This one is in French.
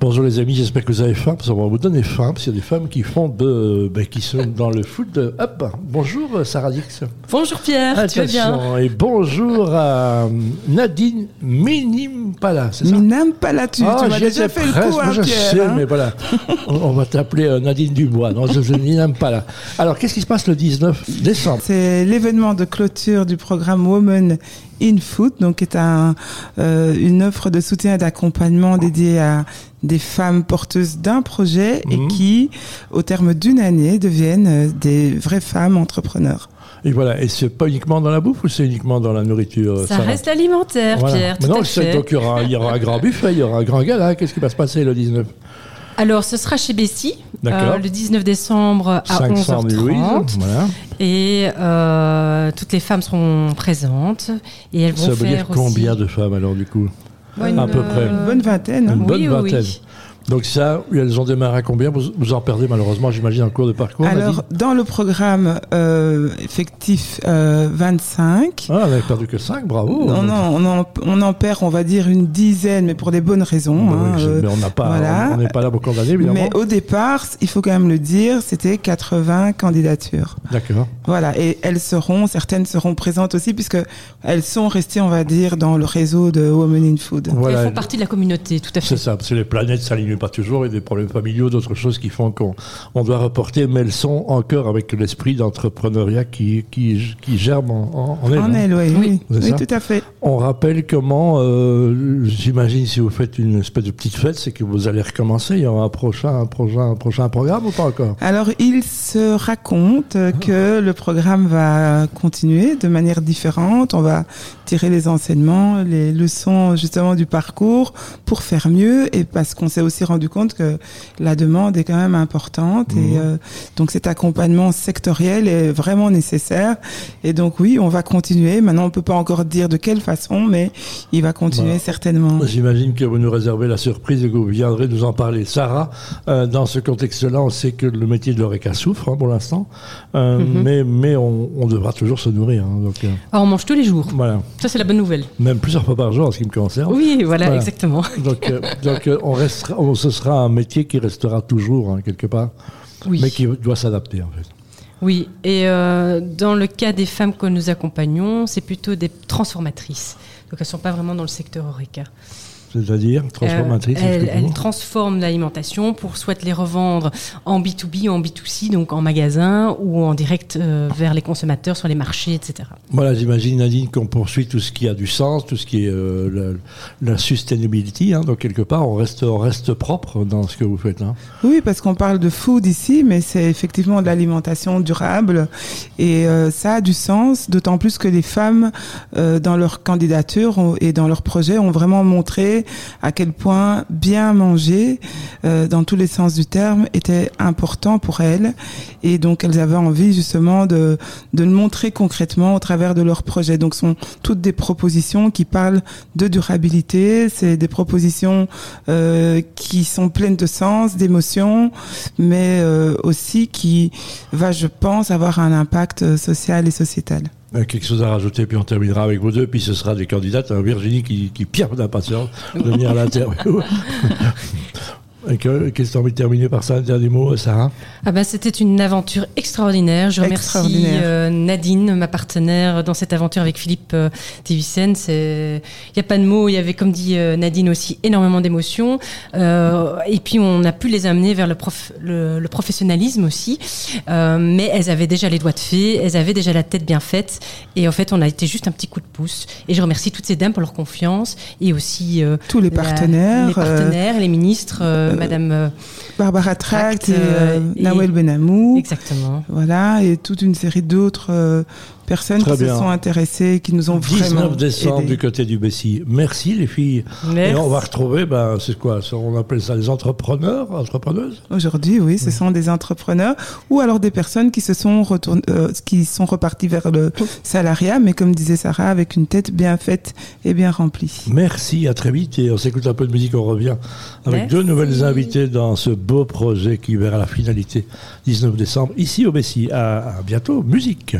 Bonjour les amis, j'espère que vous avez faim, parce qu'on va vous donner faim, parce qu'il y a des femmes qui font de, ben, qui sont dans le foot de hop. Bonjour Sarah Dix. Bonjour Pierre, tu vas bien Et bonjour à Nadine Minimpala, c'est ça Minimpala, tu, ah, tu m'as déjà fait presque, le coup, hein, je Pierre. sais, hein. mais voilà, on, on va t'appeler euh, Nadine Dubois, non, je, je Minimpala. Alors, qu'est-ce qui se passe le 19 décembre? C'est l'événement de clôture du programme Women in Food, donc qui est un, euh, une offre de soutien et d'accompagnement dédiée à des femmes porteuses d'un projet et Mhm. qui, au terme d'une année, deviennent euh, des vraies femmes entrepreneurs. Et voilà, et c'est pas uniquement dans la bouffe ou c'est uniquement dans la nourriture Ça reste alimentaire, Voilà. Pierre, tout non, à c'est- fait. donc il y, aura, il y aura un grand buffet, il y aura un grand gala. Qu'est-ce qui va se passer le 19 Alors, ce sera chez Bessie, D'accord. euh, le 19 décembre à 500 11h30. Louise, voilà. Et euh, toutes les femmes seront présentes. Et elles vont Ça veut faire dire combien aussi... de femmes alors du coup? Ouais, À peu près. Une bonne vingtaine. hein. Une bonne oui, oui, vingtaine. oui. Donc ça, elles ont démarré à combien vous, vous en perdez malheureusement, j'imagine, en cours de parcours. Alors, dans le programme euh, effectif euh, 25, Ah, on n'avait perdu que 5, bravo. on, en, on, en, on en perd, on va dire, une dizaine, mais pour des bonnes raisons. Bah hein, oui, euh, mais on pas, voilà. on n'est pas là pour condamner, évidemment. Mais au départ, il faut quand même le dire, c'était 80 candidatures. D'accord. Voilà, et elles seront, certaines seront présentes aussi, puisque elles sont restées, on va dire, dans le réseau de Women in Food. Voilà. Elles font partie de la communauté, tout à fait. C'est ça, parce que les planètes s'alignent pas toujours, a des problèmes familiaux, d'autres choses qui font qu'on on doit reporter, mais elles sont encore avec l'esprit d'entrepreneuriat qui, qui, qui germe en, en, en elles. En hein. oui, Oui. tout à fait. On rappelle comment, euh, j'imagine, si vous faites une espèce de petite fête, c'est que vous allez recommencer. Il y aura un prochain, un prochain, un prochain programme ou pas encore? Alors, il se raconte euh, que le programme va continuer de manière différente. On va tirer les enseignements, les leçons justement du parcours pour faire mieux et parce qu'on s'est aussi rendu compte que la demande est quand même importante Mhm. et euh, donc cet accompagnement sectoriel est vraiment nécessaire. Et donc oui, on va continuer. Maintenant, on peut pas encore dire de quelle façon, mais il va continuer Voilà. certainement. J'imagine que vous nous réservez la surprise et que vous viendrez nous en parler. Sarah, euh, dans ce contexte-là, on sait que le métier de l'ORECA souffre hein, pour l'instant, Euh, Mhm. mais, mais on, on devra toujours se nourrir. hein, donc, euh, Alors, on mange tous les jours. voilà, Ça, c'est la bonne nouvelle. même plusieurs fois par jour en ce qui me concerne. Oui, voilà, Voilà. exactement. Donc, euh, donc euh, on restera, on- ce sera un métier qui restera toujours hein, quelque part, Oui. mais qui doit s'adapter en fait. Oui, et euh, dans le cas des femmes que nous accompagnons, c'est plutôt des transformatrices. Donc elles ne sont pas vraiment dans le secteur Horeca. C'est-à-dire transformatrice. Euh, elles transforment l'alimentation pour soit les revendre en B2B ou en B2C, donc en magasin ou en direct euh, vers les consommateurs sur les marchés, etc. Voilà, j'imagine Nadine qu'on poursuit tout ce qui a du sens, tout ce qui est euh, la, la sustainability. hein. donc quelque part, on reste, on reste propre dans ce que vous faites. Hein. Oui, parce qu'on parle de food ici, mais c'est effectivement de l'alimentation durable et euh, ça a du sens, d'autant plus que les femmes, euh, dans leur candidature et dans leur projet, ont vraiment montré à quel point bien manger, euh, dans tous les sens du terme, était important pour elles. Et donc, elles avaient envie justement de, de le montrer concrètement au travers de leur projet. Donc, ce sont toutes des propositions qui parlent de durabilité, c'est des propositions euh, qui sont pleines de sens, d'émotions, mais euh, aussi qui va, je pense, avoir un impact social et sociétal. Euh, Quelque chose à rajouter, puis on terminera avec vous deux, puis ce sera des candidates. hein, Virginie qui, qui pire d'impatience de venir à l'interview. Et que- Qu'est-ce que tu as envie de terminer par ça, un dernier mot, Sarah? Ah ben, C'était une aventure extraordinaire. Je remercie Extraordinaire. euh, Nadine, ma partenaire, dans cette aventure avec Philippe euh. Il n'y a pas de mots. Il y avait, comme dit euh, Nadine aussi, énormément d'émotions. Euh, et puis, on a pu les amener vers le, prof, le, le professionnalisme aussi. Euh, mais elles avaient déjà les doigts de fée, elles avaient déjà la tête bien faite. Et en fait, on a été juste un petit coup de pouce. Et je remercie toutes ces dames pour leur confiance et aussi euh, Tous les la- partenaires, les partenaires, les ministres, Madame. euh, Barbara Tract et, euh, euh, et- Nawel Benamou. exactement. Voilà, et toute une série d'autres personnes Très qui bien. se sont intéressées, qui nous ont 19 vraiment décembre du côté du Bessie. Merci les filles. Et on va retrouver, ben, c'est quoi On appelle ça les entrepreneurs, entrepreneuses? Aujourd'hui, oui, ce sont des entrepreneurs ou alors des personnes qui se sont retourn- euh, qui sont reparties vers le salariat, mais comme disait Sarah, avec une tête bien faite et bien remplie. Merci, à très vite. Et on s'écoute un peu de musique, on revient avec Merci. deux nouvelles invitées dans ce beau projet qui verra la finalité 19 décembre ici au Bessie. À, à bientôt, musique.